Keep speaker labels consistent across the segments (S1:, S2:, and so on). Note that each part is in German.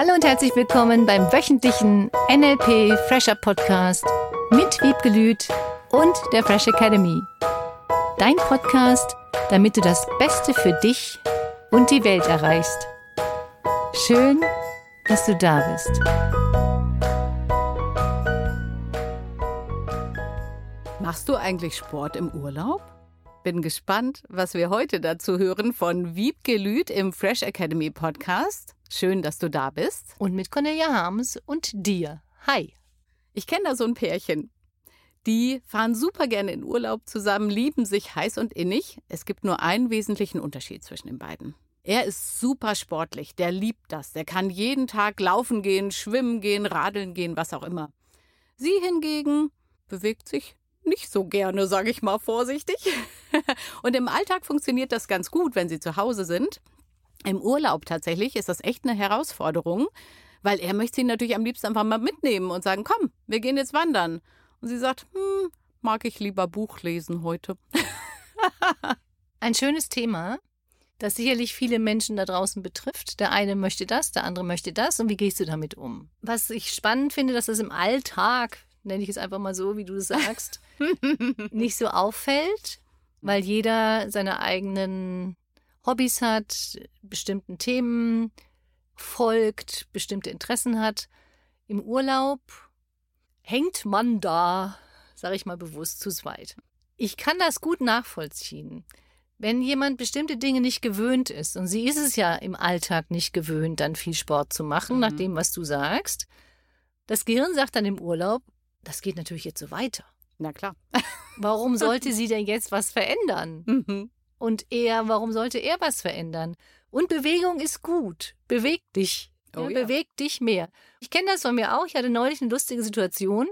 S1: Hallo und herzlich willkommen beim wöchentlichen NLP Fresher Podcast mit Wiebgelüt und der Fresh Academy. Dein Podcast, damit du das Beste für dich und die Welt erreichst. Schön, dass du da bist.
S2: Machst du eigentlich Sport im Urlaub? Bin gespannt, was wir heute dazu hören von Wiebke Lüth im Fresh Academy Podcast. Schön, dass du da bist.
S1: Und mit Cornelia Harms und dir. Hi.
S2: Ich kenne da so ein Pärchen. Die fahren super gerne in Urlaub zusammen, lieben sich heiß und innig. Es gibt nur einen wesentlichen Unterschied zwischen den beiden. Er ist super sportlich, der liebt das. Der kann jeden Tag laufen gehen, schwimmen gehen, radeln gehen, was auch immer. Sie hingegen bewegt sich nicht so gerne, sage ich mal vorsichtig. und im Alltag funktioniert das ganz gut, wenn sie zu Hause sind. Im Urlaub tatsächlich ist das echt eine Herausforderung, weil er möchte sie natürlich am liebsten einfach mal mitnehmen und sagen, komm, wir gehen jetzt wandern. Und sie sagt, hm, mag ich lieber Buch lesen heute.
S1: Ein schönes Thema, das sicherlich viele Menschen da draußen betrifft. Der eine möchte das, der andere möchte das. Und wie gehst du damit um? Was ich spannend finde, dass das im Alltag, nenne ich es einfach mal so, wie du es sagst, nicht so auffällt, weil jeder seine eigenen Hobbys hat, bestimmten Themen folgt, bestimmte Interessen hat. Im Urlaub hängt man da, sage ich mal bewusst, zu zweit. Ich kann das gut nachvollziehen. Wenn jemand bestimmte Dinge nicht gewöhnt ist, und sie ist es ja im Alltag nicht gewöhnt, dann viel Sport zu machen, mhm. nach dem, was du sagst, das Gehirn sagt dann im Urlaub, das geht natürlich jetzt so weiter.
S2: Na klar.
S1: Warum sollte sie denn jetzt was verändern? Mhm. Und er, warum sollte er was verändern? Und Bewegung ist gut. Beweg dich. Oh, ja. Beweg dich mehr. Ich kenne das von mir auch. Ich hatte neulich eine lustige Situation.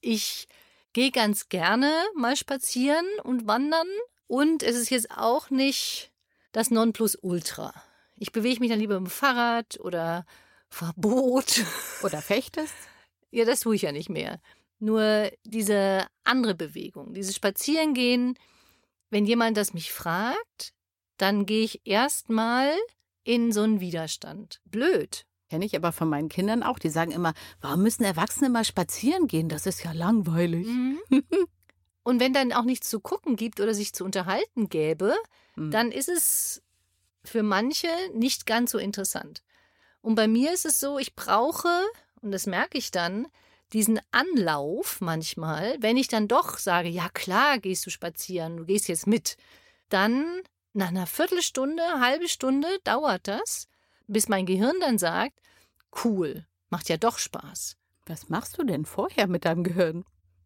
S1: Ich gehe ganz gerne mal spazieren und wandern. Und es ist jetzt auch nicht das Nonplusultra. Ich bewege mich dann lieber mit dem Fahrrad oder Verbot.
S2: Oder fechtest?
S1: Ja, das tue ich ja nicht mehr. Nur diese andere Bewegung, dieses Spazierengehen, wenn jemand das mich fragt, dann gehe ich erstmal in so einen Widerstand. Blöd.
S2: Kenne ich aber von meinen Kindern auch. Die sagen immer, warum müssen Erwachsene mal spazieren gehen? Das ist ja langweilig. Mhm.
S1: Und wenn dann auch nichts zu gucken gibt oder sich zu unterhalten gäbe, mhm. dann ist es für manche nicht ganz so interessant. Und bei mir ist es so, ich brauche, und das merke ich dann, diesen Anlauf manchmal, wenn ich dann doch sage, ja klar, gehst du spazieren, du gehst jetzt mit, dann nach einer Viertelstunde, halbe Stunde dauert das, bis mein Gehirn dann sagt, cool, macht ja doch Spaß.
S2: Was machst du denn vorher mit deinem Gehirn?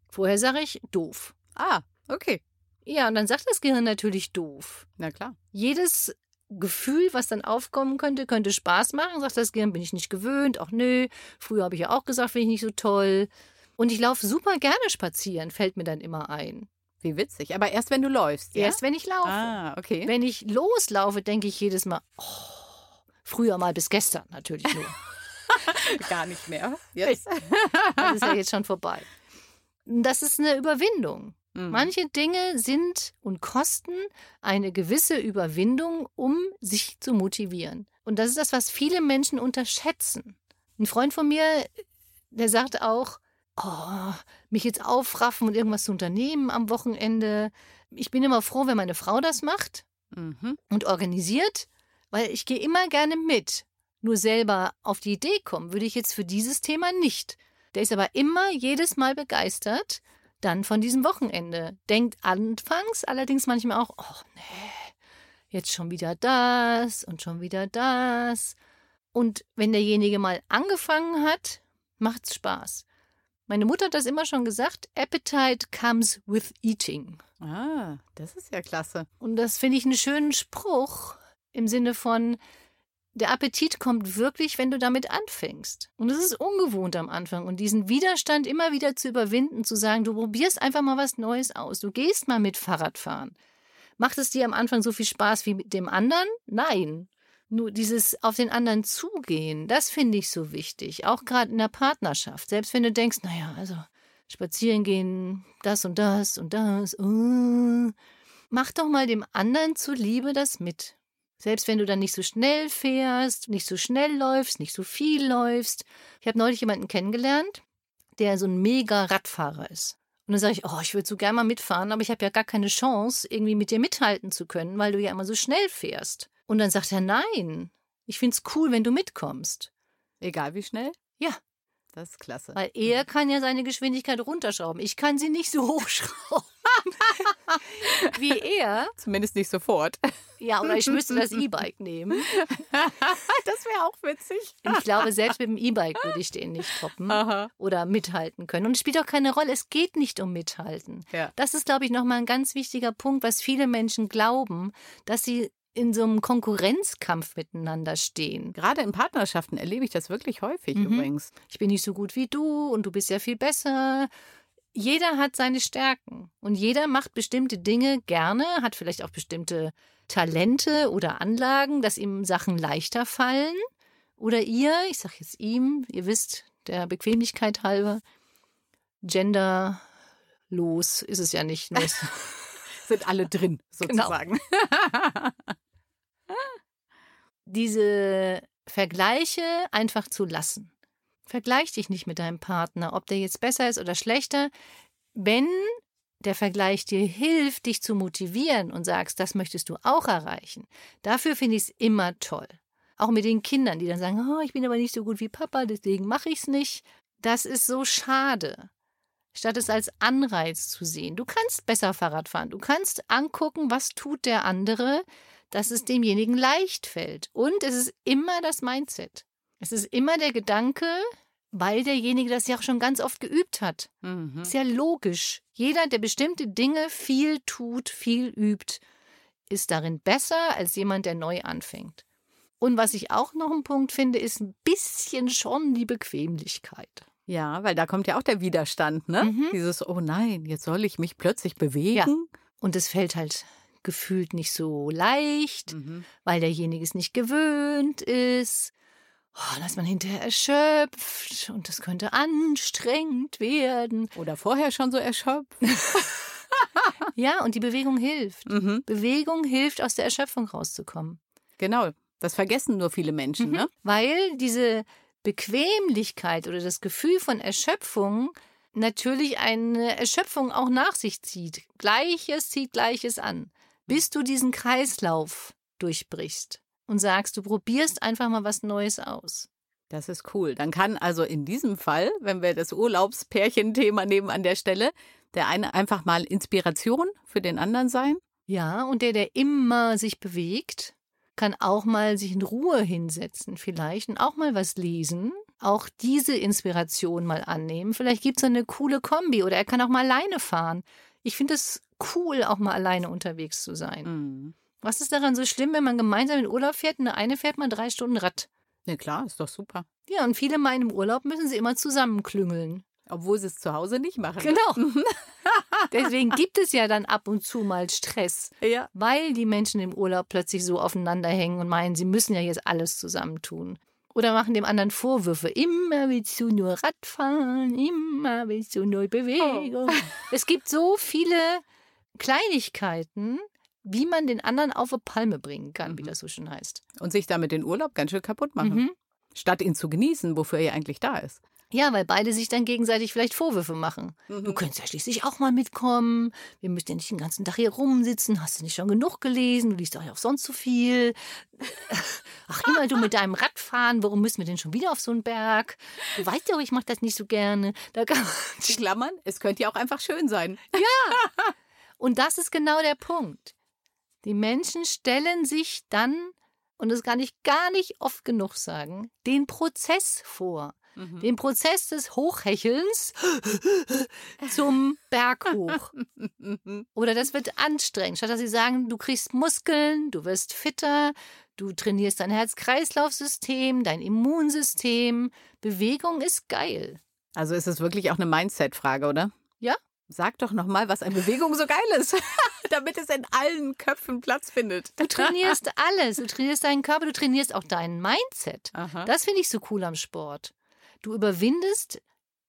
S1: Vorher sage ich doof.
S2: Ah, okay.
S1: Ja, und dann sagt das Gehirn natürlich doof.
S2: Na klar.
S1: Jedes Gefühl, was dann aufkommen könnte, könnte Spaß machen. Sagt das Gehirn, bin ich nicht gewöhnt. Ach nö, früher habe ich ja auch gesagt, finde ich nicht so toll. Und ich laufe super gerne spazieren, fällt mir dann immer ein.
S2: Wie witzig. Aber erst wenn du läufst. Ja?
S1: Erst wenn ich laufe.
S2: Ah, okay.
S1: Wenn ich loslaufe, denke ich jedes Mal, oh, früher mal bis gestern natürlich nur.
S2: Gar nicht mehr. Jetzt.
S1: das ist ja jetzt schon vorbei. Das ist eine Überwindung. Mhm. Manche Dinge sind und kosten eine gewisse Überwindung, um sich zu motivieren. Und das ist das, was viele Menschen unterschätzen. Ein Freund von mir, der sagt auch, oh, mich jetzt aufraffen und irgendwas zu unternehmen am Wochenende. Ich bin immer froh, wenn meine Frau das macht mhm. und organisiert, weil ich gehe immer gerne mit. Nur selber auf die Idee kommen würde ich jetzt für dieses Thema nicht. Der ist aber immer jedes Mal begeistert dann von diesem Wochenende. Denkt anfangs allerdings manchmal auch, oh nee, jetzt schon wieder das und schon wieder das. Und wenn derjenige mal angefangen hat, macht's Spaß. Meine Mutter hat das immer schon gesagt, Appetite comes with eating.
S2: Ah, das ist ja klasse.
S1: Und das finde ich einen schönen Spruch im Sinne von, der Appetit kommt wirklich, wenn du damit anfängst. Und es ist ungewohnt am Anfang. Und diesen Widerstand immer wieder zu überwinden, zu sagen, du probierst einfach mal was Neues aus. Du gehst mal mit Fahrradfahren. Macht es dir am Anfang so viel Spaß wie mit dem anderen? Nein. Nur dieses auf den anderen zugehen, das finde ich so wichtig. Auch gerade in der Partnerschaft. Selbst wenn du denkst, naja, also spazieren gehen, das und das und das. Uh, mach doch mal dem anderen zuliebe das mit. Selbst wenn du dann nicht so schnell fährst, nicht so schnell läufst, nicht so viel läufst. Ich habe neulich jemanden kennengelernt, der so ein mega Radfahrer ist. Und dann sage ich, oh, ich würde so gerne mal mitfahren, aber ich habe ja gar keine Chance, irgendwie mit dir mithalten zu können, weil du ja immer so schnell fährst. Und dann sagt er, nein, ich finde es cool, wenn du mitkommst.
S2: Egal wie schnell?
S1: Ja.
S2: Das ist klasse.
S1: Weil er kann ja seine Geschwindigkeit runterschrauben. Ich kann sie nicht so hochschrauben wie er.
S2: Zumindest nicht sofort.
S1: Ja, oder ich müsste das E-Bike nehmen.
S2: das wäre auch witzig.
S1: Ich glaube, selbst mit dem E-Bike würde ich den nicht toppen Aha. oder mithalten können. Und es spielt auch keine Rolle. Es geht nicht um Mithalten. Ja. Das ist, glaube ich, nochmal ein ganz wichtiger Punkt, was viele Menschen glauben, dass sie in so einem Konkurrenzkampf miteinander stehen.
S2: Gerade in Partnerschaften erlebe ich das wirklich häufig mhm. übrigens.
S1: Ich bin nicht so gut wie du und du bist ja viel besser. Jeder hat seine Stärken und jeder macht bestimmte Dinge gerne, hat vielleicht auch bestimmte Talente oder Anlagen, dass ihm Sachen leichter fallen. Oder ihr, ich sage jetzt ihm, ihr wisst, der Bequemlichkeit halber, genderlos ist es ja nicht.
S2: Sind alle drin, genau. sozusagen. Genau.
S1: Diese Vergleiche einfach zu lassen. Vergleich dich nicht mit deinem Partner, ob der jetzt besser ist oder schlechter. Wenn der Vergleich dir hilft, dich zu motivieren und sagst, das möchtest du auch erreichen, dafür finde ich es immer toll. Auch mit den Kindern, die dann sagen, oh, ich bin aber nicht so gut wie Papa, deswegen mache ich es nicht. Das ist so schade. Statt es als Anreiz zu sehen. Du kannst besser Fahrrad fahren. Du kannst angucken, was tut der andere, dass es demjenigen leicht fällt. Und es ist immer das Mindset. Es ist immer der Gedanke, weil derjenige das ja auch schon ganz oft geübt hat. Mhm. Ist ja logisch. Jeder, der bestimmte Dinge viel tut, viel übt, ist darin besser als jemand, der neu anfängt. Und was ich auch noch einen Punkt finde, ist ein bisschen schon die Bequemlichkeit.
S2: Ja, weil da kommt ja auch der Widerstand, ne? Mhm. Dieses, oh nein, jetzt soll ich mich plötzlich bewegen. Ja.
S1: Und es fällt halt gefühlt nicht so leicht, mhm. weil derjenige es nicht gewöhnt ist. Oh, ist man hinterher erschöpft und das könnte anstrengend werden.
S2: Oder vorher schon so erschöpft.
S1: ja, und die Bewegung hilft. Mhm. Bewegung hilft, aus der Erschöpfung rauszukommen.
S2: Genau, das vergessen nur viele Menschen, mhm. ne?
S1: Weil diese Bequemlichkeit oder das Gefühl von Erschöpfung natürlich eine Erschöpfung auch nach sich zieht. Gleiches zieht Gleiches an, bis du diesen Kreislauf durchbrichst und sagst, du probierst einfach mal was Neues aus.
S2: Das ist cool. Dann kann also in diesem Fall, wenn wir das Urlaubspärchen-Thema nehmen an der Stelle, der eine einfach mal Inspiration für den anderen sein.
S1: Ja, und der, der immer sich bewegt, kann auch mal sich in Ruhe hinsetzen vielleicht und auch mal was lesen. Auch diese Inspiration mal annehmen. Vielleicht gibt es eine coole Kombi oder er kann auch mal alleine fahren. Ich finde es cool, auch mal alleine unterwegs zu sein. Mhm. Was ist daran so schlimm, wenn man gemeinsam in Urlaub fährt und der eine fährt mal drei Stunden Rad?
S2: Ja klar, ist doch super.
S1: Ja, und viele meinen, im Urlaub müssen sie immer zusammenklüngeln.
S2: Obwohl sie es zu Hause nicht machen.
S1: Genau. Deswegen gibt es ja dann ab und zu mal Stress. Ja. Weil die Menschen im Urlaub plötzlich so aufeinander hängen und meinen, sie müssen ja jetzt alles zusammentun. Oder machen dem anderen Vorwürfe. Immer willst du nur Radfahren, immer willst du nur Bewegung. Oh. Es gibt so viele Kleinigkeiten, wie man den anderen auf eine Palme bringen kann, mhm. wie das so schön heißt.
S2: Und sich damit den Urlaub ganz schön kaputt machen. Mhm. Statt ihn zu genießen, wofür er eigentlich da ist.
S1: Ja, weil beide sich dann gegenseitig vielleicht Vorwürfe machen. Mhm. Du könntest ja schließlich auch mal mitkommen. Wir müssen ja nicht den ganzen Tag hier rumsitzen. Hast du nicht schon genug gelesen? Du liest doch auch sonst so viel. Ach, immer du mit deinem Radfahren. Warum müssen wir denn schon wieder auf so einen Berg? Du weißt ja, ich mache das nicht so gerne. Da
S2: kann Klammern, es könnte ja auch einfach schön sein.
S1: Ja. Und das ist genau der Punkt. Die Menschen stellen sich dann, und das kann ich gar nicht oft genug sagen, den Prozess vor. Mhm. Den Prozess des Hochhechelns zum Berg hoch. Oder das wird anstrengend. Statt dass sie sagen, du kriegst Muskeln, du wirst fitter, du trainierst dein Herz-Kreislauf-System, dein Immunsystem. Bewegung ist geil.
S2: Also ist es wirklich auch eine Mindset-Frage, oder?
S1: Ja.
S2: Sag doch nochmal, was an Bewegung so geil ist, damit es in allen Köpfen Platz findet.
S1: Du trainierst alles. Du trainierst deinen Körper, du trainierst auch dein Mindset. Aha. Das finde ich so cool am Sport. Du überwindest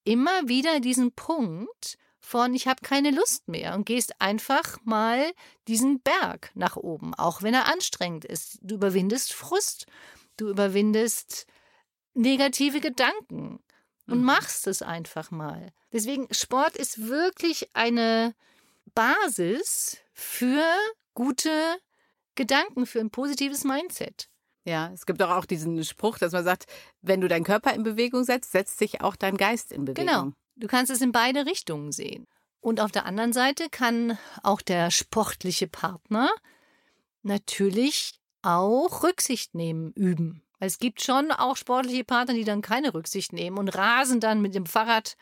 S1: immer wieder diesen Punkt von ich habe keine Lust mehr und gehst einfach mal diesen Berg nach oben, auch wenn er anstrengend ist. Du überwindest Frust, du überwindest negative Gedanken und mhm. machst es einfach mal. Deswegen Sport ist wirklich eine Basis für gute Gedanken, für ein positives Mindset.
S2: Ja, es gibt doch auch diesen Spruch, dass man sagt, wenn du deinen Körper in Bewegung setzt, setzt sich auch dein Geist in Bewegung.
S1: Genau. Du kannst es in beide Richtungen sehen. Und auf der anderen Seite kann auch der sportliche Partner natürlich auch Rücksicht nehmen üben. Es gibt schon auch sportliche Partner, die dann keine Rücksicht nehmen und rasen dann mit dem Fahrrad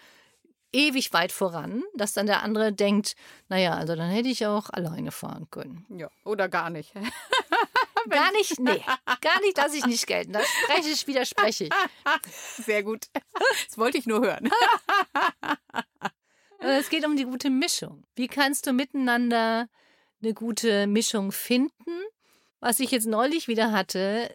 S1: ewig weit voran, dass dann der andere denkt, naja, also dann hätte ich auch alleine fahren können.
S2: Ja, oder gar nicht.
S1: gar nicht, nee, gar nicht, dass ich nicht gelten. Das spreche ich, widerspreche ich.
S2: Sehr gut. Das wollte ich nur hören.
S1: Es geht um die gute Mischung. Wie kannst du miteinander eine gute Mischung finden? Was ich jetzt neulich wieder hatte,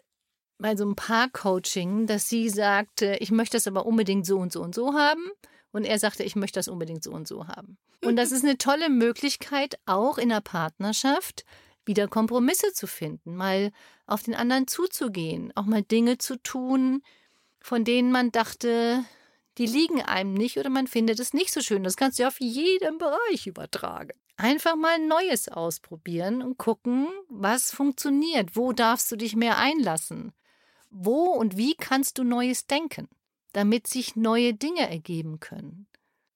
S1: bei so einem Paar-Coaching, dass sie sagte, ich möchte das aber unbedingt so und so und so haben. Und er sagte, ich möchte das unbedingt so und so haben. Und das ist eine tolle Möglichkeit, auch in der Partnerschaft wieder Kompromisse zu finden, mal auf den anderen zuzugehen, auch mal Dinge zu tun, von denen man dachte, die liegen einem nicht oder man findet es nicht so schön. Das kannst du ja auf jeden Bereich übertragen. Einfach mal Neues ausprobieren und gucken, was funktioniert. Wo darfst du dich mehr einlassen? Wo und wie kannst du Neues denken, damit sich neue Dinge ergeben können?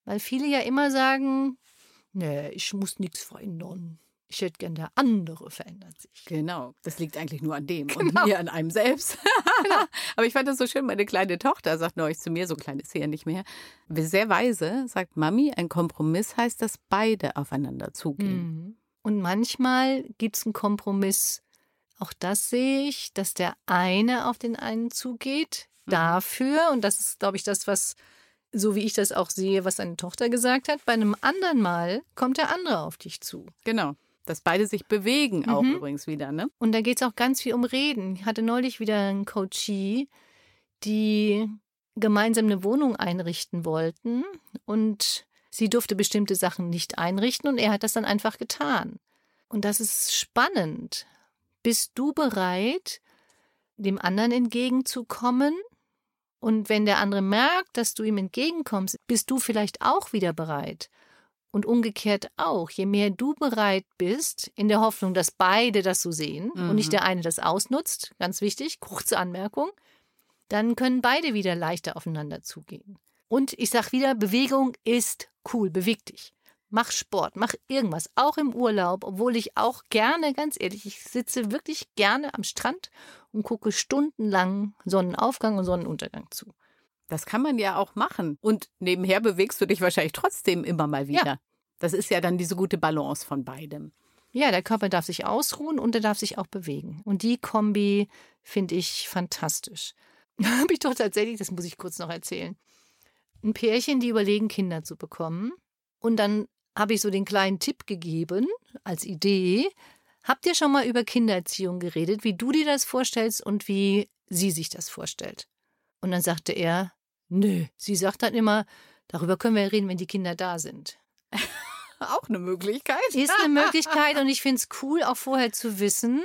S1: Weil viele ja immer sagen, nee, ich muss nichts verändern. Ich hätte gern, der andere verändert sich.
S2: Genau, das liegt eigentlich nur an dem genau. und mir an einem selbst. genau. Aber ich fand das so schön, meine kleine Tochter sagt neulich zu mir, so klein ist sie ja nicht mehr, sehr weise, sagt Mami, ein Kompromiss heißt, dass beide aufeinander zugehen.
S1: Mhm. Und manchmal gibt es einen Kompromiss, auch das sehe ich, dass der eine auf den einen zugeht, mhm. dafür, und das ist, glaube ich, das, was so wie ich das auch sehe, was deine Tochter gesagt hat, bei einem anderen Mal kommt der andere auf dich zu.
S2: Genau. Dass beide sich bewegen, auch mhm. übrigens wieder, ne?
S1: Und da geht es auch ganz viel um Reden. Ich hatte neulich wieder einen Coachie, die gemeinsam eine Wohnung einrichten wollten und sie durfte bestimmte Sachen nicht einrichten und er hat das dann einfach getan. Und das ist spannend. Bist du bereit, dem anderen entgegenzukommen? Und wenn der andere merkt, dass du ihm entgegenkommst, bist du vielleicht auch wieder bereit. Und umgekehrt auch, je mehr du bereit bist, in der Hoffnung, dass beide das so sehen mhm. und nicht mhm. der eine das ausnutzt, ganz wichtig, kurze Anmerkung, dann können beide wieder leichter aufeinander zugehen. Und ich sag wieder, Bewegung ist cool, beweg dich. Mach Sport, mach irgendwas, auch im Urlaub, obwohl ich auch gerne, ganz ehrlich, ich sitze wirklich gerne am Strand und gucke stundenlang Sonnenaufgang und Sonnenuntergang zu.
S2: Das kann man ja auch machen. Und nebenher bewegst du dich wahrscheinlich trotzdem immer mal wieder. Ja. Das ist ja dann diese gute Balance von beidem.
S1: Ja, der Körper darf sich ausruhen und er darf sich auch bewegen. Und die Kombi finde ich fantastisch. Habe ich doch tatsächlich, das muss ich kurz noch erzählen. Ein Pärchen, die überlegen, Kinder zu bekommen. Und dann habe ich so den kleinen Tipp gegeben als Idee. Habt ihr schon mal über Kindererziehung geredet, wie du dir das vorstellst und wie sie sich das vorstellt? Und dann sagte er, Nö, sie sagt dann immer, darüber können wir reden, wenn die Kinder da sind.
S2: auch eine Möglichkeit.
S1: Ist eine Möglichkeit und ich finde es cool, auch vorher zu wissen,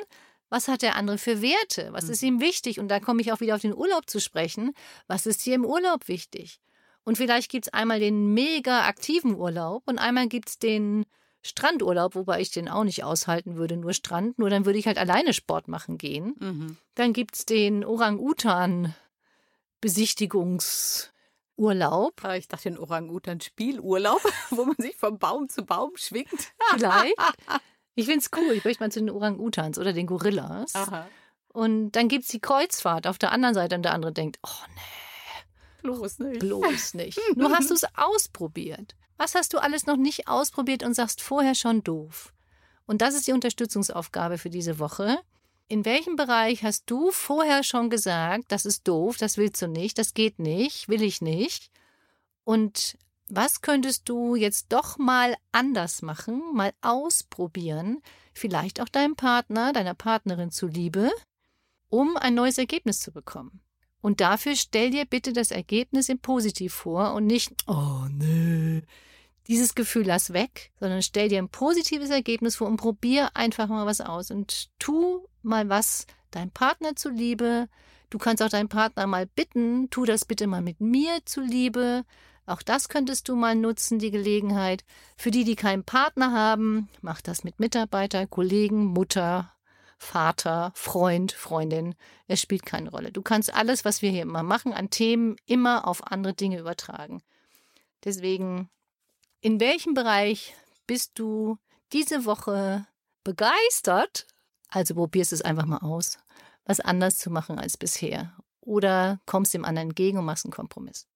S1: was hat der andere für Werte? Was ist mhm. ihm wichtig? Und da komme ich auch wieder auf den Urlaub zu sprechen. Was ist dir im Urlaub wichtig? Und vielleicht gibt es einmal den mega aktiven Urlaub und einmal gibt es den Strandurlaub, wobei ich den auch nicht aushalten würde, nur Strand. Nur dann würde ich halt alleine Sport machen gehen. Mhm. Dann gibt es den Orang-Utan Besichtigungsurlaub.
S2: Ah, ich dachte, ein Orang-Utan-Spielurlaub, wo man sich vom Baum zu Baum schwingt.
S1: Vielleicht. Ich finde es cool. Ich möchte mal zu den Orang-Utans oder den Gorillas. Aha. Und dann gibt es die Kreuzfahrt auf der anderen Seite und der andere denkt, oh nee.
S2: Bloß nicht.
S1: Bloß nicht. Nur hast du es ausprobiert. Was hast du alles noch nicht ausprobiert und sagst vorher schon doof? Und das ist die Unterstützungsaufgabe für diese Woche. In welchem Bereich hast du vorher schon gesagt, das ist doof, das willst du nicht, das geht nicht, will ich nicht? Und was könntest du jetzt doch mal anders machen, mal ausprobieren, vielleicht auch deinem Partner, deiner Partnerin zuliebe, um ein neues Ergebnis zu bekommen? Und dafür stell dir bitte das Ergebnis im Positiv vor und nicht, oh nee, dieses Gefühl lass weg, sondern stell dir ein positives Ergebnis vor und probier einfach mal was aus und tu mal was deinem Partner zuliebe. Du kannst auch deinen Partner mal bitten, tu das bitte mal mit mir zuliebe. Auch das könntest du mal nutzen, die Gelegenheit. Für die, die keinen Partner haben, mach das mit Mitarbeiter, Kollegen, Mutter, Vater, Freund, Freundin. Es spielt keine Rolle. Du kannst alles, was wir hier immer machen, an Themen immer auf andere Dinge übertragen. Deswegen, in welchem Bereich bist du diese Woche begeistert? Also probierst es einfach mal aus, was anders zu machen als bisher. Oder kommst dem anderen entgegen und machst einen Kompromiss.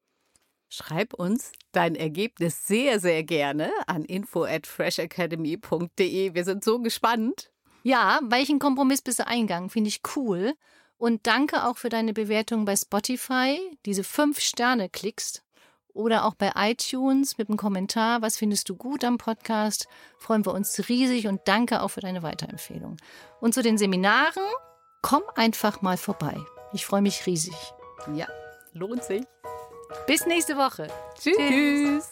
S2: Schreib uns dein Ergebnis sehr, sehr gerne an info at freshacademy.de. Wir sind so gespannt.
S1: Ja, welchen Kompromiss bist du eingegangen? Finde ich cool. Und danke auch für deine Bewertung bei Spotify. Diese fünf Sterne klickst. Oder auch bei iTunes mit einem Kommentar. Was findest du gut am Podcast? Freuen wir uns riesig und danke auch für deine Weiterempfehlung. Und zu den Seminaren, komm einfach mal vorbei. Ich freue mich riesig.
S2: Ja, lohnt sich.
S1: Bis nächste Woche.
S2: Tschüss. Tschüss.